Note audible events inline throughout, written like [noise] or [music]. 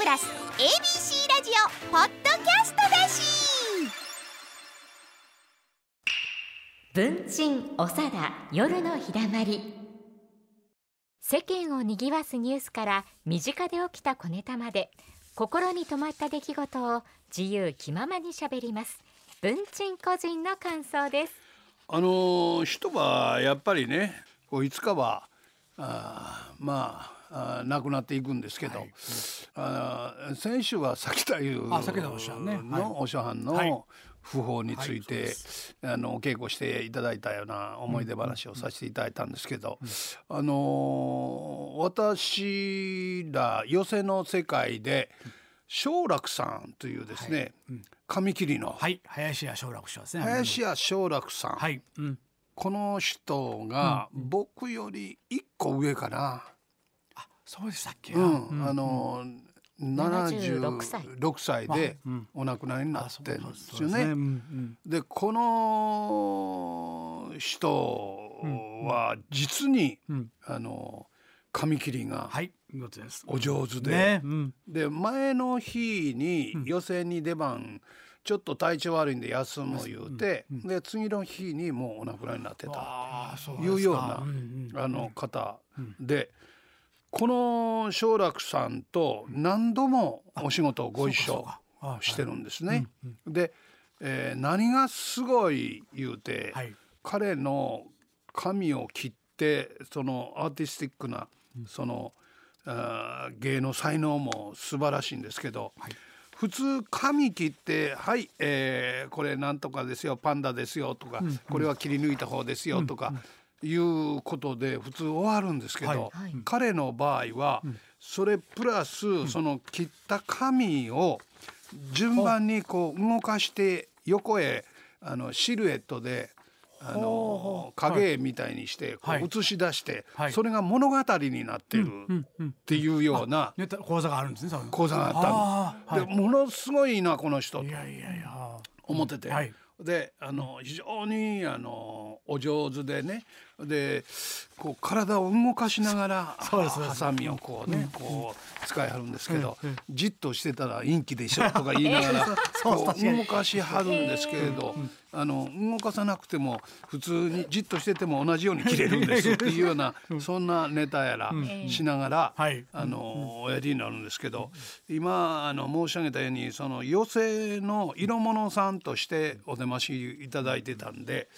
プラス ABC ラジオポッドキャストだし。文鎮おさだ夜のひだまり。世間を賑わすニュースから身近で起きた小ネタまで心に留まった出来事を自由気ままにしゃべります。文鎮個人の感想です。あの人はやっぱりねこういつかはあまああ亡くなっていくんですけど、はい。あ先週は崎田優のお師匠の、はい。訃報について、はいあのお稽古していただいたような思い出話をさせていただいたんですけど、あの私ら寄席の世界で正楽さんというですね、紙切りの。はい。林家正楽師匠ですね。林家正楽さん、はい、うん、この人が僕より一個上かな、そうでしたっけ、うん。あの76歳。76歳でお亡くなりになあってるんですよね。でこの人は実に、うん。あの紙切りがお上手で、で前の日に予選に出番、ちょっと体調悪いんで休む言うて、で次の日にもうお亡くなりになってた。いうような、あの方で、この正楽さんと何度もお仕事をご一緒してるんですね。で、えー何がすごい言うて、はい。彼の髪を切ってそのアーティスティックなその、あー芸の才能も素晴らしいんですけど、普通髪切って「はい、えーこれなんとかですよパンダですよ」とか、これは切り抜いた方ですよ」とか、いうことで普通終わるんですけど、はい。はい。彼の場合は、それプラス、その切った髪を順番にこう動かして横へあのシルエットで。あの影絵みたいにして映し出して、はい。それが物語になってるっていうような講座があるんですね講座があったでものすごいなこの人いやいやいや。思ってて、はい。であの非常にあのお上手でねでこう体を動かしながらハサミをこうね、こう使いはるんですけど、じっとしてたら陰気でしょとか言いながら [laughs] そうこう動かしはるんですけれど、あの動かさなくても普通にじっとしてても同じように切れるんですっていうような [laughs] そんなネタやらしながら、はい。あのおやりになるんですけど今あの申し上げたようにその寄席の色物さんとしてお出ましいただいてたんで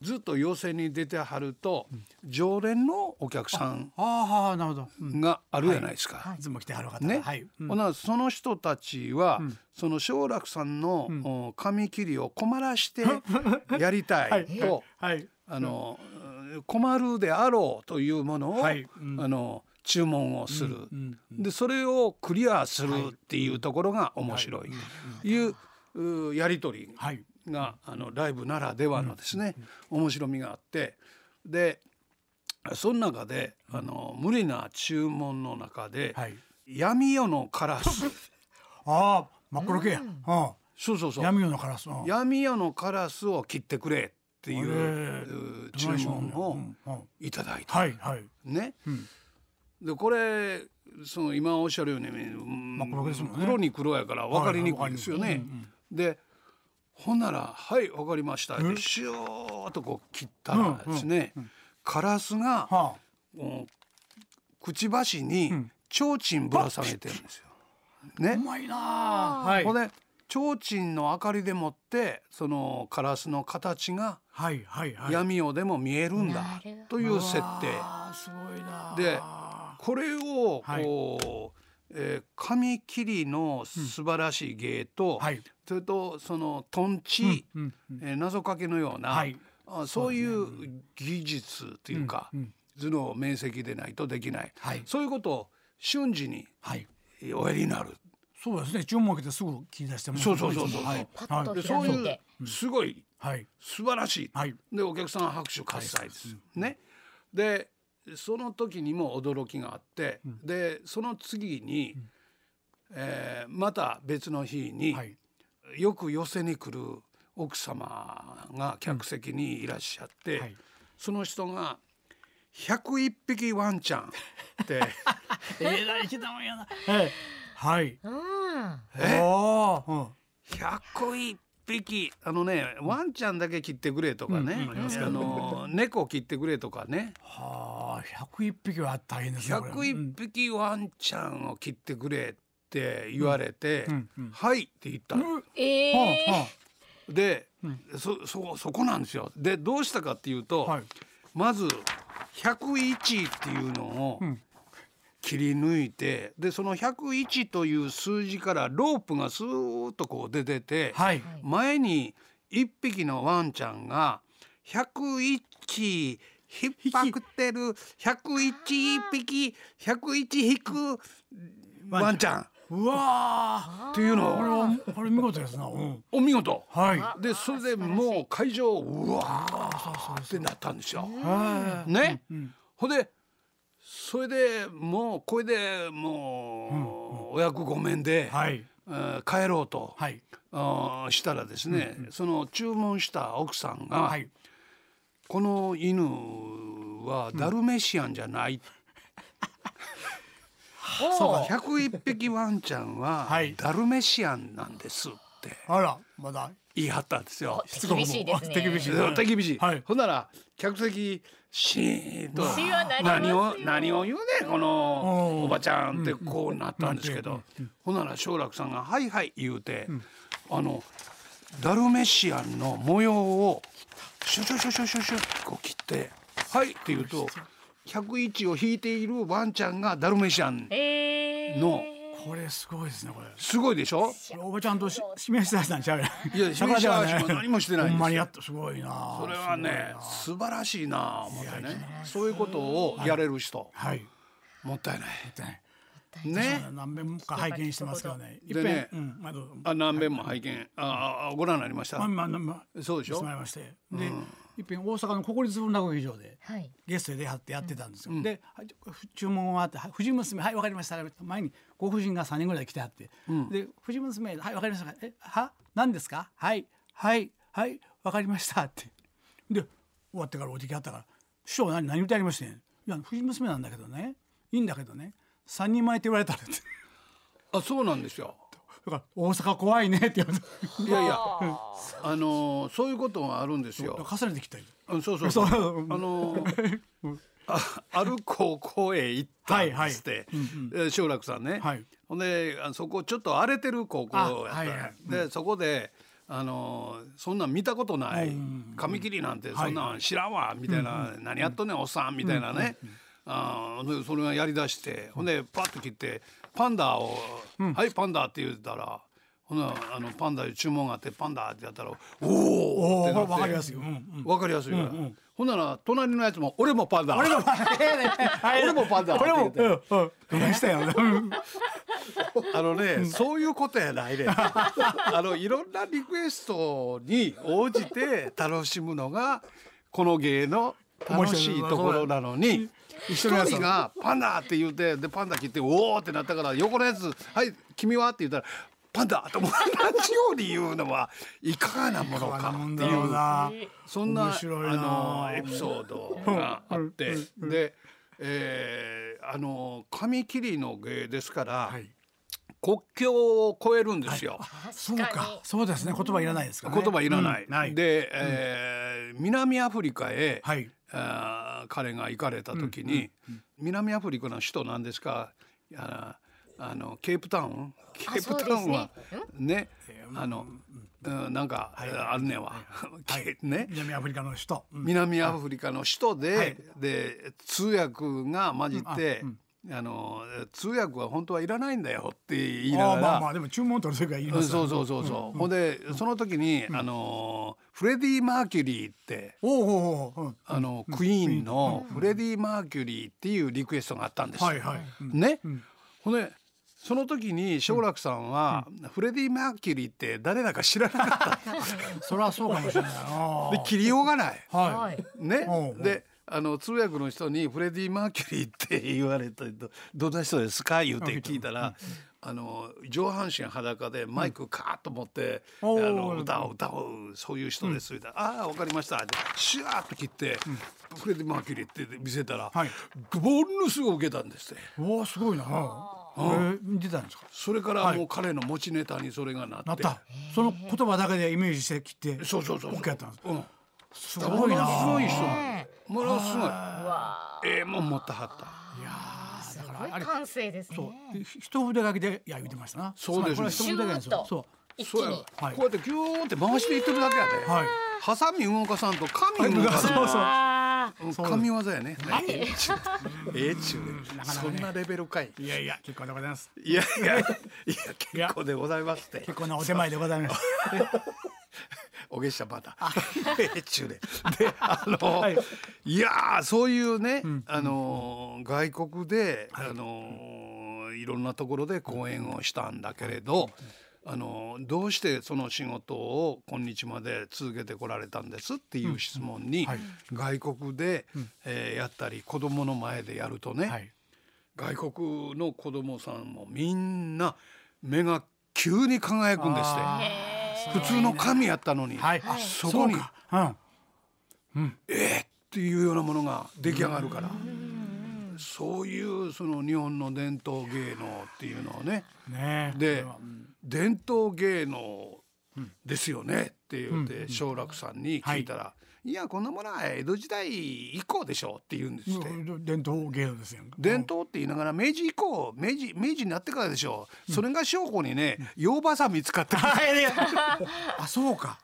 ずっと寄席に出てはると常連のお客さんああなるほど、うん。があるじゃないですか。い。つも来てはる方ね、はい、うん。ほなその人たちは、その正楽さんの、お紙切りを困らして [laughs] やりたいと、はい。あの困るであろうというものを、はい。うん。あの注文をする、うん。でそれをクリアするっていうところが面白いとい。う,、うやり取りはいがあのライブならではのですね、面白みがあってでその中であの無理な注文の中で、はい。闇夜のカラス。[laughs] ああ真っ黒系や、うん、そうそうそう。闇夜のカラス、うん。闇夜のカラスを切ってくれっていう注文をいただいた。はいはい。ね、でこれその今おっしゃるように真っ黒ですもんね。黒に黒やから分かりにくいですよね。でほんなら「はい分かりました」ってシューッとこう切ったらですね、カラスが、はうんくちばしに提灯ぶら下げてるんですよ。ね。あう、まいなあ。はい。ほんで提灯の明かりでもってそのカラスの形がはいはいはい。闇夜でも見えるんだという設定。ああすごいなでこれをはい。こう、えー紙切りの素晴らしい芸と、はい。それとそのトンチ、うんえー謎かけのような、はい。あそういう技術というか、頭脳面積でないとできない、はい。そういうことを瞬時にはい。おやりになる。そうですね。注文受けてすぐ切り出してもそうそうそうそうはい。パッとでひそういうてすごいはい。素晴らしい、はい。でお客さん拍手喝采です、ね。でその時にも驚きがあって、でその次に、えーまた別の日に、はい。よく寄せに来る奥様が客席にいらっしゃって、はい。その人が「101匹ワンちゃん」って。[laughs] えらい来たもんやなはいはい。うん。えおー。うん。101匹。あのねワンちゃんだけ切ってくれとかね、うんうんあの猫切ってくれとかね。はあ、百一匹は大変ですね。これ101匹ワンちゃんを切ってくれって言われて「うん。うんはい」って言ったの。うんえはえあはで、うん。そそそこなんですよ。でどうしたかっていうと、あはい。まず101っていうのをうん切り抜いてでその101という数字からロープがスーッとこう出てて、はい。前に1匹のワンちゃんが101引っ張ってる101匹101引くワンちゃんっうわていうのーこれ見事ですな。うん。お見事はい。でそれでもう会場うわーってなったんですよ。はい。ね、うんほんでそれでもうこれでもうお役御免で、帰ろうと、はい。したらですね、その注文した奥さんが、はい。この犬はダルメシアンじゃない、[laughs] そうか。101匹ワンちゃんははいダルメシアンなんですってあら、まだ。言い張ったんですよ。手厳しいですね。手厳しい。で手厳しい、はい。ほんなら客席シーンと。何よ。を何を言うねんこのうん。おばちゃんってこうなったんですけうん。ど、ほんなら正楽さんが「はいはい」言うて、あのダルメシアンの模様をシュシュシュシュシュシュこう切って「はい」って言うと101を引いているワンちゃんがダルメシアンええのこれすごいですね。これ。すごいでしょ？おばちゃんとし示し出したんちゃうやん。いや [laughs] 示し出しも何もしてないほんまにやっとすごいな。それはね素晴らしいなあ思ってねそういうことをやれる人はい。もったいない。ねね。何遍か拝見してますけどね。でねあ何遍も拝見ああご覧になりました？まあ。まあまあそうでしょ？で、いっぺん大阪の国立文楽劇場ではいゲストで出はってやってたんですよ。で、は注文があって、は藤娘はいわかりました。前にご婦人が三人ぐらい来てはって、で藤娘はいわかりました。えは？何ですか？はいはいはいわかりましたって。で終わってからおじきあったから師匠何何言ってありましてん？いや藤娘なんだけどね、いいんだけどね、三人前って言われたらって。あそうなんですよ。だから大阪怖いねって言われて。いやいやあ。のそういうことがあるんですよ。重ねてきたり。うんそうそうそそう。う。あのあある高校へ行ったんですって、え正楽さんね。はい。ほんであそこちょっと荒れてる高校やった、あはいはい。でそこであのそんなん見たことない、紙切りなんてそんなん知らんわみたいな、何やっとんねんおっさんみたいなね、あーでそれがやりだして。ほんでパッと切ってパンダを「はいパンダ」って言ったら。ほなあのパンダで注文があってパンダってやったら「おお!」ってなってわかりやすいようんうんわかりやすいよ、ほんなら隣のやつも「俺もパンダ」俺も [laughs] 俺もパンダこれも、って言ってうん、うん、どないしたよ。うんあのね、そういうことやないね。[laughs] あのいろんなリクエストに応じて楽しむのがこの芸の楽しいところなのに。一人がパンダって言ってでパンダ切っておおってなったから横のやつ「はい君は?」って言ったら「パンダ」と同じように言うのはいかがなものかっていう。そんなあのエピソードがあってで、えーあの紙切りの芸ですから、はい。国境を越えるんですよ。そうか。そうですね。言葉いらないですから、ね。言葉いらない。うんない。で、えー南アフリカへ、はい。あー彼が行かれた時に、南アフリカの首都なんですか？ああのケープタウン？ケープタウンはねあの、うん、なんか、あるねんわ、[laughs] けね。南アフリカの首都。うん。南アフリカの首都で、はい。で通訳が混じって、あの通訳は本当はいらないんだよって言いながら、ああまあまあでも注文取る時いますそうそうそうそう、ほんでその時に、あのフレディ・マーキュリーっておうおうおう、う。ん、あの、クイーンのフレディ・マーキュリーっていうリクエストがあったんですよ。はいはい、うん。ね、ほんでその時に正楽さんは、フレディ・マーキュリーって誰だか知らなかった。[laughs] それはそうかもしれない。なで切りようがない。ははい。ね。であの通訳の人に「フレディ・マーキュリーって言われたどどんな人ですか?」言うて聞いたら、あの上半身裸でマイクカーッと持って、あの歌を歌うそういう人ですみたいな「ああ分かりました」ってシュワーッと切って、フレディ・マーキュリーって見せたら、はい。ものすごい受けたんですって。いおおすごいな。ほえー見てたんですか？それからもう彼の持ちネタにそれがなって。なった。その言葉だけでイメージしてきてそうそうそうそう。OK やったんです。うん。すごいな。すごい人ねものすごい。ええもん持ったはった。いやーだすから感性ですそう。一筆書きでいや言ってましたな。そうです。これは一筆書きなんですよ。シューッと。そそう。や一気に。はい。こうやってギューって回していってるだけやで、うはい。ハサミ動かさんと紙動かさんそうそう。神業やね。ええちゅう。そんなレベルかい。いやいや結構でございます。いやいやいや結構でございますって。結構なお手前でございます [laughs] お月謝まだ。ええちゅうで。であの、はい。い、やーそういうね、あの外国で、あのいろんなところで講演をしたんだけれど。あのどうしてその仕事を今日まで続けてこられたんですっていう質問に、はい外国で、えーやったり子供の前でやるとね、はい。外国の子供さんもみんな目が急に輝くんですあって普通の紙やったのに、はい。あそこにうか。えーっていうようなものが出来上がるから、そういうその日本の伝統芸能っていうのをね。うんねえ。でうん。伝統芸能ですよねって言って松楽さんに聞いたら「いやこんなものは江戸時代以降でしょ」って言うんですって。うん伝統芸能ですよ伝統って言いながら明治以降明治明治になってからでしょう、それが証拠にね洋ばさみ使ってる。[laughs] あ [laughs] そうか。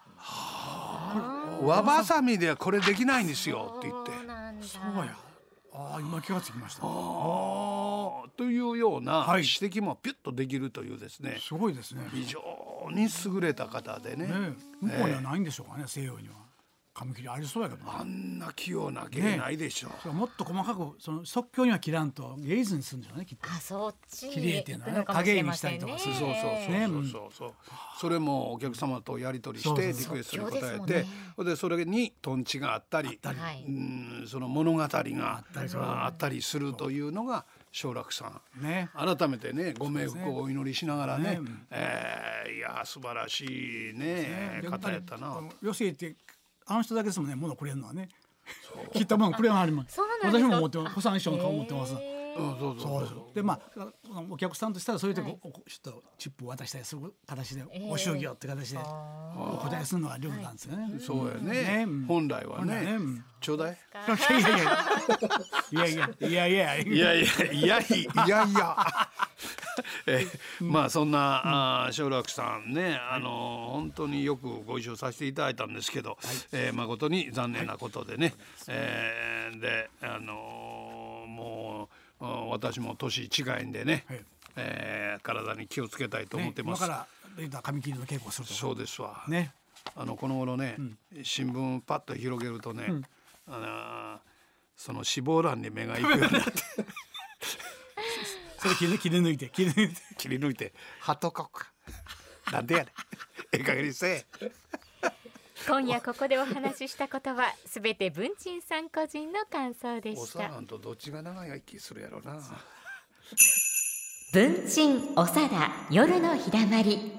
和ばさみではこれできないんですよって言って。そうや。ああ今気がつきました。あーというようなはい。指摘もピュッとできるというですね。すごいですね。非常に優れた方でね。ねえ。向こうにはないんでしょうかね西洋には紙切りありそうやけどあねんな器用な芸ないでしょ。う、それはもっと細かくその即興には切らんと芸術にするんでしょうねきっと。あそっち綺麗っていうのはね。行くかもしれませんね。影にしそうそうそうねそうそう。そう。それもお客様とやり取りしてリクエストに答えてもんね。それでそれにトンチがあったりたり。はい。うんその物語がたりそうあったりするというのが松楽さん。ね。改めてねご冥福をお祈りしながらね。ね。うんえーいや素晴らしいねで方やったな。よしってあの人だけですもんね物くれるのはね。切ったものくれはあります。そうなんですか？私も持ってます。小三師匠の顔持ってます。うんそうそうそう。でまあお客さんとしたらそういう時、おちょっとチップを渡したりする形で、えお祝儀をって形でお答えするのがルールなんですよね。そうやね。ね。うん。本来はね。ね。うん。ちょうだい。いやいやいや。いやいやいやいや。いやいやいやいや。えまあそんなあー松楽さんねあの本当によくご一緒させていただいたんですけど、えー誠に残念なことでね、えーであのーもううん私も年違いんでね、はい。えー体に気をつけたいと思ねってます。今から言ったら紙切りの稽古をするとそうですわ。ね。あのこの頃ね、新聞パッと広げるとね、あのーその死亡欄に目が行くようになって [laughs] それ切り切り抜いて切り抜いて [laughs] 切り抜いて貼っとこうか。なんでやねん。ええ加減にせえ。今夜ここでお話ししたことはすべて文鎮さん個人の感想でおしたさらんとどっちが長生きするやろな。文鎮おさだ夜のひだまり